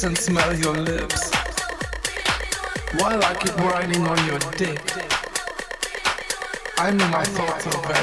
kiss and smell your lips while I keep riding on your dick. I know my thoughts are bad.